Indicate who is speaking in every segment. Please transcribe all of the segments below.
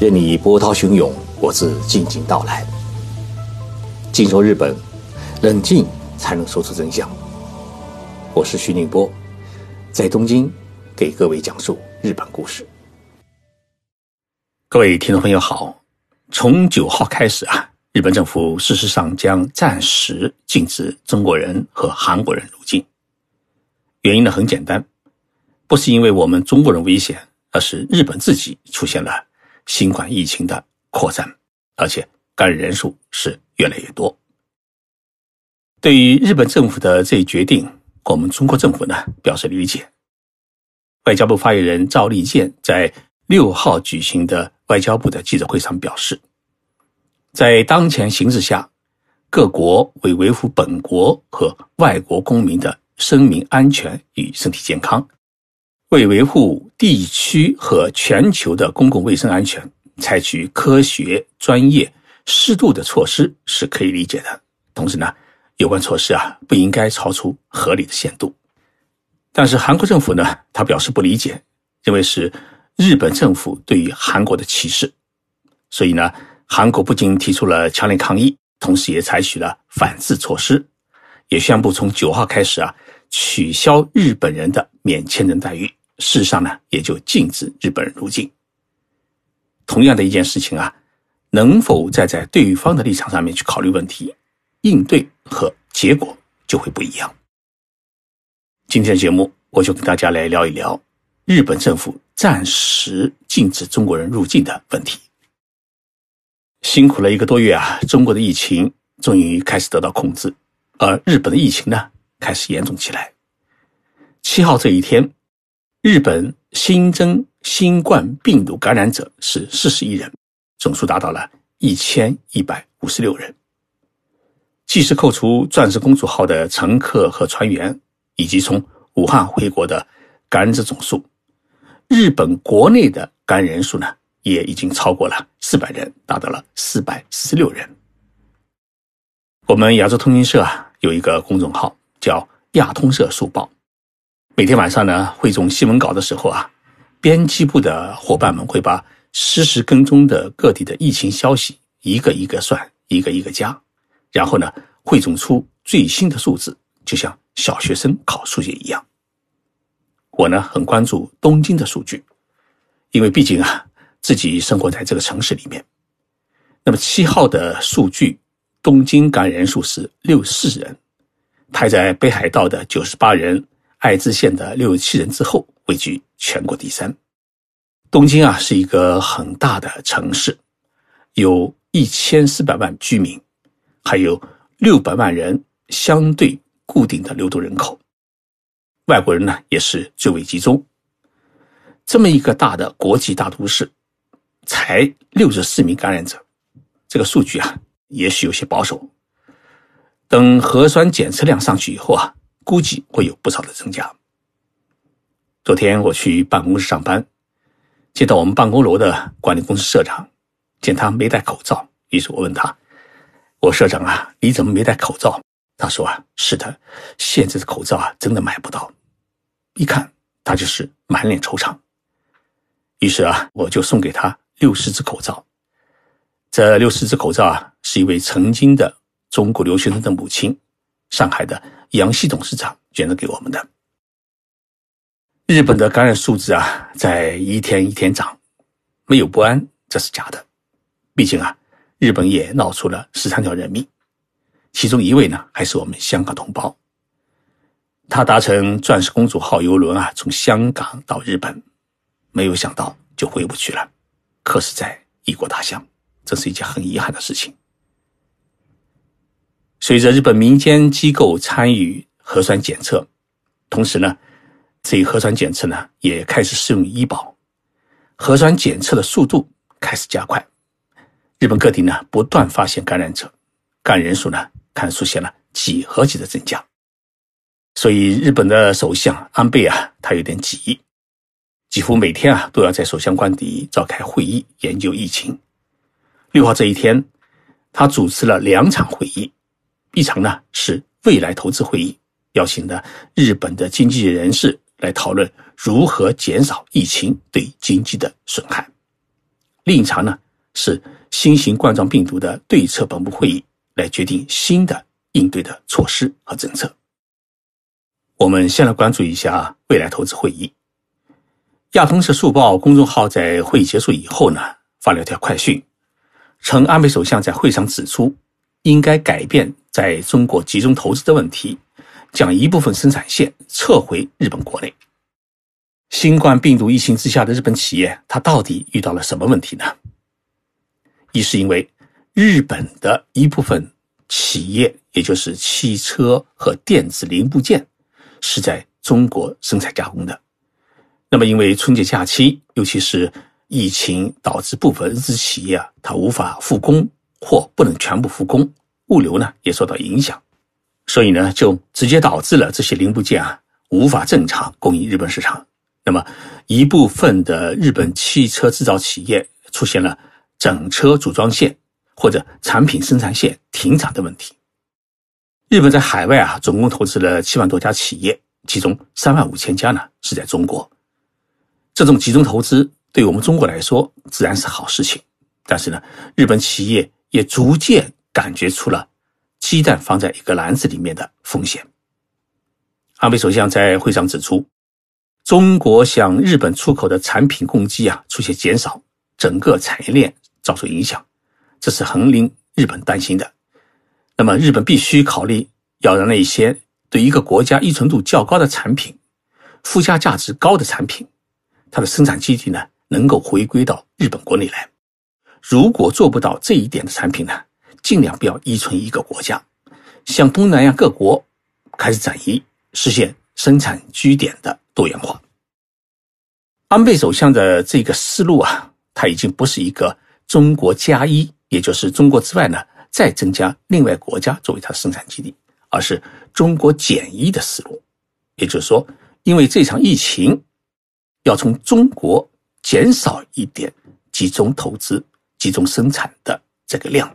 Speaker 1: 任你波涛汹涌，我自静静到来。静说日本，冷静才能说出真相。我是徐宁波，在东京给各位讲述日本故事。各位听众朋友好，从九号开始啊，日本政府事实上将暂时禁止中国人和韩国人入境。原因呢很简单，不是因为我们中国人危险，而是日本自己出现了。新冠疫情的扩散，而且感染人数是越来越多。对于日本政府的这一决定，我们中国政府呢表示理解。外交部发言人赵立坚在六号举行的外交部的记者会上表示，在当前形势下，各国为维护本国和外国公民的生命安全与身体健康。为维护地区和全球的公共卫生安全，采取科学、专业、适度的措施是可以理解的。同时呢，有关措施啊不应该超出合理的限度。但是韩国政府呢，他表示不理解，认为是日本政府对于韩国的歧视。所以呢，韩国不仅提出了强烈抗议，同时也采取了反制措施，也宣布从九号开始啊，取消日本人的免签证待遇。事实上呢，也就禁止日本人入境。同样的一件事情啊，能否站在对方的立场上面去考虑问题，应对和结果就会不一样。今天的节目，我就跟大家来聊一聊日本政府暂时禁止中国人入境的问题。辛苦了一个多月啊，中国的疫情终于开始得到控制，而日本的疫情呢，开始严重起来。七号这一天。日本新增新冠病毒感染者是四十一人，总数达到了一千一百五十六人。即使扣除“钻石公主号”的乘客和船员，以及从武汉回国的感染者总数，日本国内的感染人数呢，也已经超过了四百人，达到了四百四十六人。我们亚洲通讯社啊，有一个公众号叫“亚通社速报”。每天晚上呢，汇总新闻稿的时候啊，编辑部的伙伴们会把实时跟踪的各地的疫情消息一个一个算，一个一个加，然后呢，汇总出最新的数字，就像小学生考数学一样。我呢，很关注东京的数据，因为毕竟啊，自己生活在这个城市里面。那么七号的数据，东京感染人数是六四人，排在北海道的九十八人。爱知县的六十七人之后，位居全国第三。东京啊，是一个很大的城市，有一千四百万居民，还有六百万人相对固定的流动人口。外国人呢，也是最为集中。这么一个大的国际大都市，才六十四名感染者，这个数据啊，也许有些保守。等核酸检测量上去以后啊。估计会有不少的增加。昨天我去办公室上班，见到我们办公楼的管理公司社长，见他没戴口罩，于是我问他：“我社长啊，你怎么没戴口罩？”他说：“啊，是的，现在的口罩啊，真的买不到。”一看他就是满脸惆怅。于是啊，我就送给他六十只口罩。这六十只口罩啊，是一位曾经的中国留学生的母亲，上海的。杨希董事长捐赠给我们的。日本的感染数字啊，在一天一天涨，没有不安，这是假的。毕竟啊，日本也闹出了十三条人命，其中一位呢，还是我们香港同胞。他搭乘“钻石公主号”游轮啊，从香港到日本，没有想到就回不去了，客死在异国他乡，这是一件很遗憾的事情。随着日本民间机构参与核酸检测，同时呢，这一核酸检测呢也开始适用医保，核酸检测的速度开始加快。日本各地呢不断发现感染者，感染人数呢看出现了几何级的增加。所以日本的首相安倍啊，他有点急，几乎每天啊都要在首相官邸召开会议研究疫情。六号这一天，他主持了两场会议。一场呢是未来投资会议，邀请的日本的经济人士来讨论如何减少疫情对经济的损害。另一场呢是新型冠状病毒的对策本部会议，来决定新的应对的措施和政策。我们先来关注一下未来投资会议。亚通社速报公众号在会议结束以后呢，发了条快讯，称安倍首相在会上指出，应该改变在中国集中投资的问题，将一部分生产线撤回日本国内。新冠病毒疫情之下的日本企业，它到底遇到了什么问题呢？一是因为日本的一部分企业，也就是汽车和电子零部件，是在中国生产加工的。那么，因为春节假期，尤其是疫情导致部分日资企业啊，它无法复工或不能全部复工，物流呢也受到影响，所以呢，就直接导致了这些零部件啊无法正常供应日本市场。那么，一部分的日本汽车制造企业出现了整车组装线或者产品生产线停产的问题。日本在海外啊，总共投资了七万多家企业，其中三万五千家呢是在中国。这种集中投资对我们中国来说自然是好事情，但是呢，日本企业也逐渐感觉出了鸡蛋放在一个篮子里面的风险。安倍首相在会上指出，中国向日本出口的产品供给啊出现减少，整个产业链遭受影响，这是很令日本担心的。那么，日本必须考虑要让那些对一个国家依存度较高的产品、附加价值高的产品。它的生产基地呢，能够回归到日本国内来。如果做不到这一点的产品呢，尽量不要依存一个国家，向东南亚各国开始转移，实现生产据点的多元化。安倍首相的这个思路啊，他已经不是一个中国加一，也就是中国之外呢，再增加另外国家作为它的生产基地，而是中国减一的思路。也就是说，因为这场疫情。要从中国减少一点集中投资、集中生产的这个量，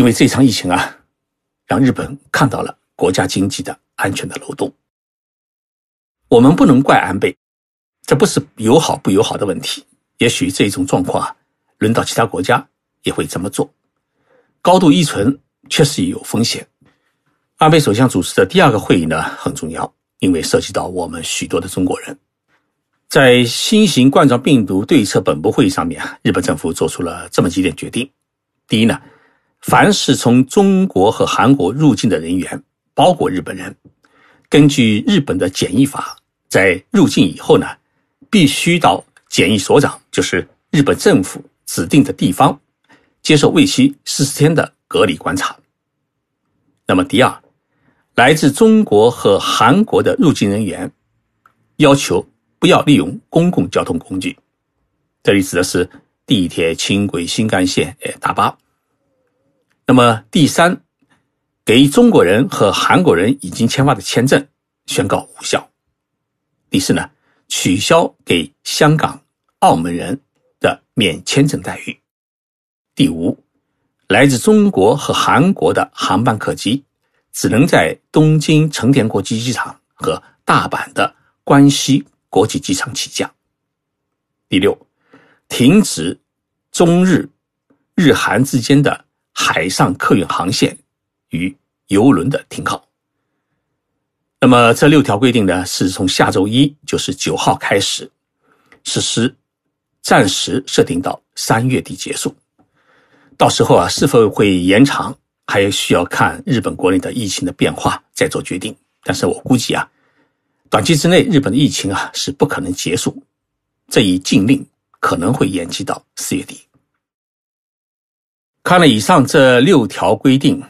Speaker 1: 因为这场疫情啊，让日本看到了国家经济的安全的漏洞。我们不能怪安倍，这不是友好不友好的问题。也许这种状况啊，轮到其他国家也会这么做。高度依存确实有风险。安倍首相主持的第二个会议呢很重要，因为涉及到我们许多的中国人。在新型冠状病毒对策本部会议上面啊，日本政府做出了这么几点决定：第一呢，凡是从中国和韩国入境的人员，包括日本人，根据日本的检疫法，在入境以后呢，必须到检疫所长，就是日本政府指定的地方，接受为期四十天的隔离观察。那么第二，来自中国和韩国的入境人员，要求。不要利用公共交通工具，这里指的是地铁、轻轨、新干线、哎大巴。那么第三，给中国人和韩国人已经签发的签证宣告无效。第四呢，取消给香港、澳门人的免签证待遇。第五，来自中国和韩国的航班客机只能在东京成田国际机场和大阪的关西。国际机场起降。第六，停止中日、日韩之间的海上客运航线与游轮的停靠。那么这六条规定呢，是从下周一，就是九号开始实施，暂时设定到三月底结束。到时候啊，是否会延长，还需要看日本国内的疫情的变化再做决定。但是我估计啊。短期之内，日本的疫情啊是不可能结束，这一禁令可能会延期到四月底。看了以上这六条规定，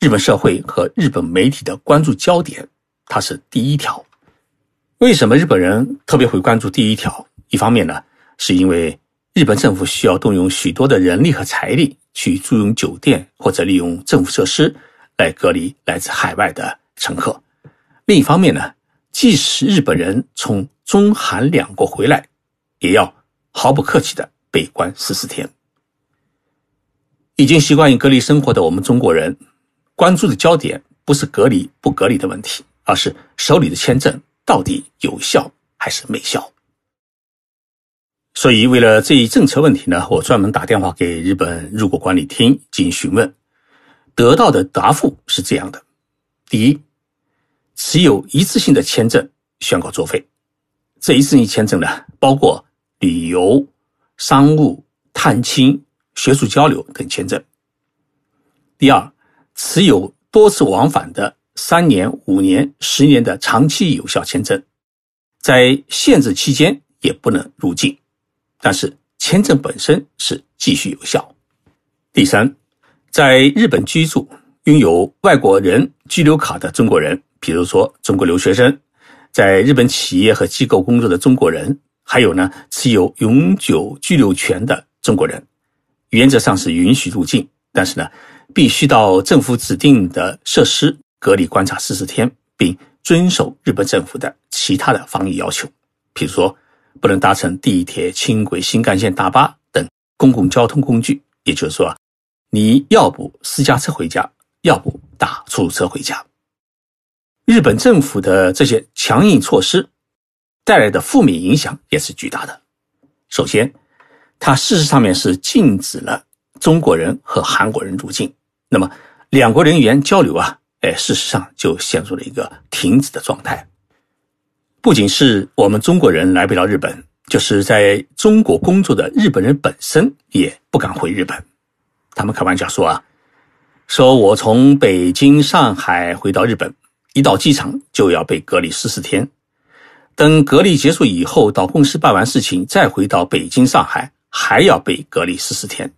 Speaker 1: 日本社会和日本媒体的关注焦点，它是第一条。为什么日本人特别会关注第一条？一方面呢，是因为日本政府需要动用许多的人力和财力去租用酒店或者利用政府设施来隔离来自海外的乘客；另一方面呢。即使日本人从中韩两国回来，也要毫不客气的被关十四天。已经习惯于隔离生活的我们中国人，关注的焦点不是隔离不隔离的问题，而是手里的签证到底有效还是没效。所以为了这一政策问题呢，我专门打电话给日本入国管理厅进行询问，得到的答复是这样的：第一，持有一次性的签证宣告作废，这一次性签证呢，包括旅游、商务、探亲、学术交流等签证；第二，持有多次往返的三年、五年、十年的长期有效签证，在限制期间也不能入境，但是签证本身是继续有效。第三，在日本居住、拥有外国人居留卡的中国人，比如说中国留学生，在日本企业和机构工作的中国人，还有呢持有永久居留权的中国人，原则上是允许入境，但是呢。必须到政府指定的设施隔离观察十四天，并遵守日本政府的其他的防疫要求，比如说不能搭乘地铁、轻轨、新干线、大巴等公共交通工具。也就是说，你要不私家车回家，要不打出租车回家。日本政府的这些强硬措施带来的负面影响也是巨大的。首先，它事实上面是禁止了中国人和韩国人入境。那么，两国人员交流啊，哎，事实上就陷入了一个停止的状态。不仅是我们中国人来不了日本，就是在中国工作的日本人本身也不敢回日本。他们开玩笑说啊，说我从北京、上海回到日本，一到机场就要被隔离十四天，等隔离结束以后，到公司办完事情，再回到北京、上海，还要被隔离十四天。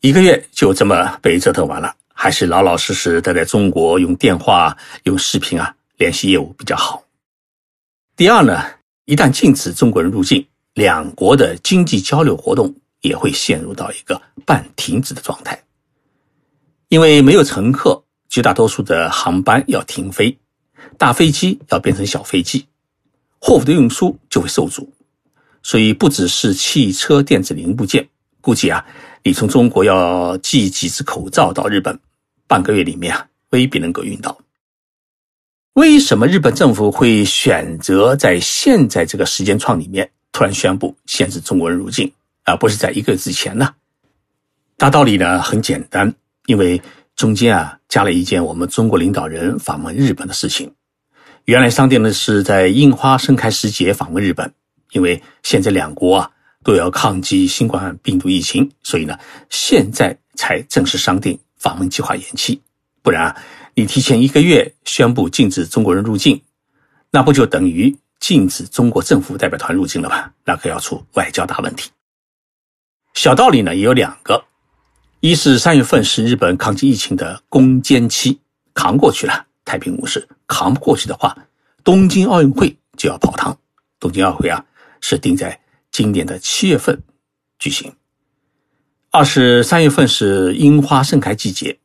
Speaker 1: 一个月就这么被折腾完了，还是老老实实待在中国，用电话、用视频啊联系业务比较好。第二呢，一旦禁止中国人入境，两国的经济交流活动也会陷入到一个半停止的状态，因为没有乘客，绝大多数的航班要停飞，大飞机要变成小飞机，货物的运输就会受阻，所以不只是汽车电子零部件，估计啊。你从中国要寄几只口罩到日本，半个月里面啊，未必能够运到。为什么日本政府会选择在现在这个时间窗里面突然宣布限制中国人入境，而不是在一个月之前呢？大道理呢很简单，因为中间啊加了一件我们中国领导人访问日本的事情。原来商定的是在樱花盛开时节访问日本，因为现在两国啊。都要抗击新冠病毒疫情，所以呢，现在才正式商定访问计划延期。不然啊，你提前一个月宣布禁止中国人入境，那不就等于禁止中国政府代表团入境了吗？那可要出外交大问题。小道理呢也有两个：一是三月份是日本抗击疫情的攻坚期，扛过去了，太平无事；扛不过去的话，东京奥运会就要泡汤。东京奥运会啊，是定在。今年的七月份举行。二是三月份是樱花盛开季节，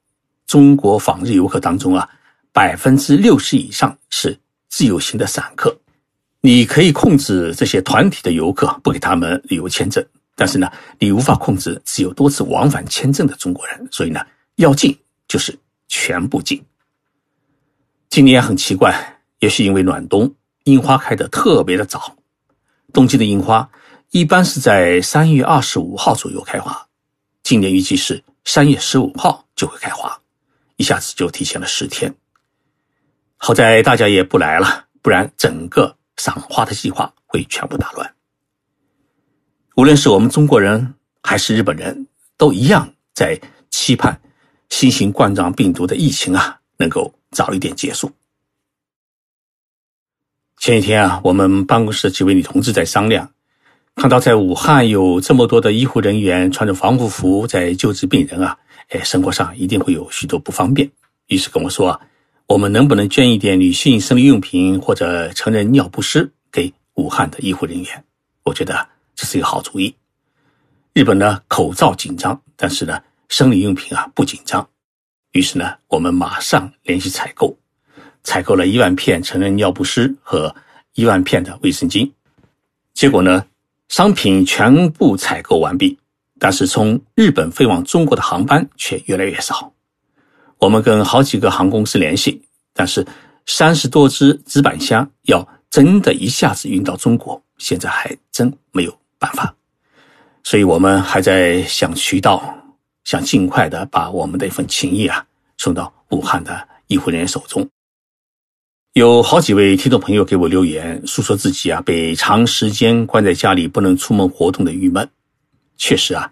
Speaker 1: 中国访日游客当中啊，百分之六十以上是自由行的散客。你可以控制这些团体的游客，不给他们旅游签证，但是呢，你无法控制持有多次往返签证的中国人。所以呢，要进就是全部进。今年很奇怪，也许因为暖冬，樱花开得特别的早。冬季的樱花。一般是在三月二十五号左右开花，今年预计是三月十五号就会开花，一下子就提前了十天。好在大家也不来了，不然整个赏花的计划会全部打乱。无论是我们中国人还是日本人，都一样在期盼新型冠状病毒的疫情啊能够早一点结束。前几天啊，我们办公室几位女同志在商量。看到在武汉有这么多的医护人员穿着防护服在救治病人啊，哎，生活上一定会有许多不方便。于是跟我说啊，我们能不能捐一点女性生理用品或者成人尿不湿给武汉的医护人员？我觉得这是一个好主意。日本呢口罩紧张，但是呢生理用品啊不紧张。于是呢我们马上联系采购，采购了一万片成人尿不湿和一万片的卫生巾。结果呢？商品全部采购完毕，但是从日本飞往中国的航班却越来越少。我们跟好几个航空公司联系，但是三十多只纸板箱要真的一下子运到中国，现在还真没有办法。所以我们还在想渠道，想尽快的把我们的一份情谊啊送到武汉的医护人员手中。有好几位听众朋友给我留言，诉说自己啊被长时间关在家里不能出门活动的郁闷。确实啊，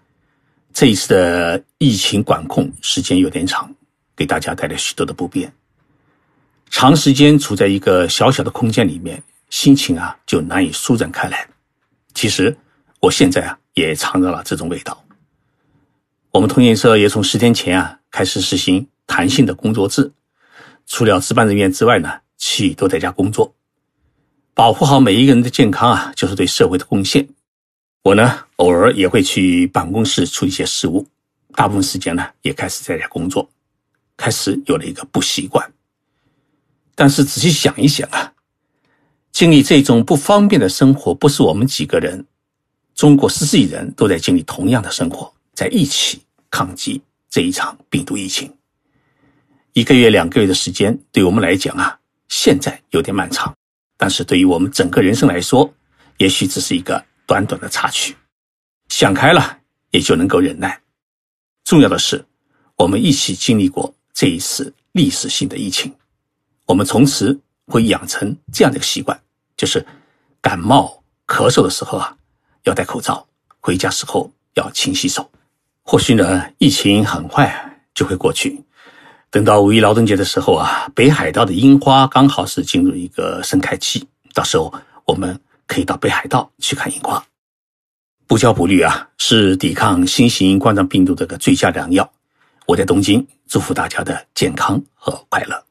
Speaker 1: 这一次的疫情管控时间有点长，给大家带来许多的不便。长时间处在一个小小的空间里面，心情啊就难以舒展开来。其实我现在啊也尝到了这种味道。我们通讯社也从十天前啊开始实行弹性的工作制，除了值班人员之外呢。去都在家工作，保护好每一个人的健康啊，就是对社会的贡献。我呢，偶尔也会去办公室处理一些事务，大部分时间呢，也开始在家工作，开始有了一个不习惯。但是仔细想一想啊，经历这种不方便的生活，不是我们几个人，中国十四亿人都在经历同样的生活，在一起抗击这一场病毒疫情。一个月、两个月的时间，对我们来讲啊。现在有点漫长，但是对于我们整个人生来说，也许只是一个短短的插曲。想开了，也就能够忍耐。重要的是，我们一起经历过这一次历史性的疫情，我们从此会养成这样的一个习惯，就是感冒、咳嗽的时候啊，要戴口罩；回家时候要勤洗手。或许呢，疫情很快就会过去。等到五一劳动节的时候啊，北海道的樱花刚好是进入一个盛开期，到时候我们可以到北海道去看樱花。不焦不虑啊，是抵抗新型冠状病毒的个最佳良药。我在东京，祝福大家的健康和快乐。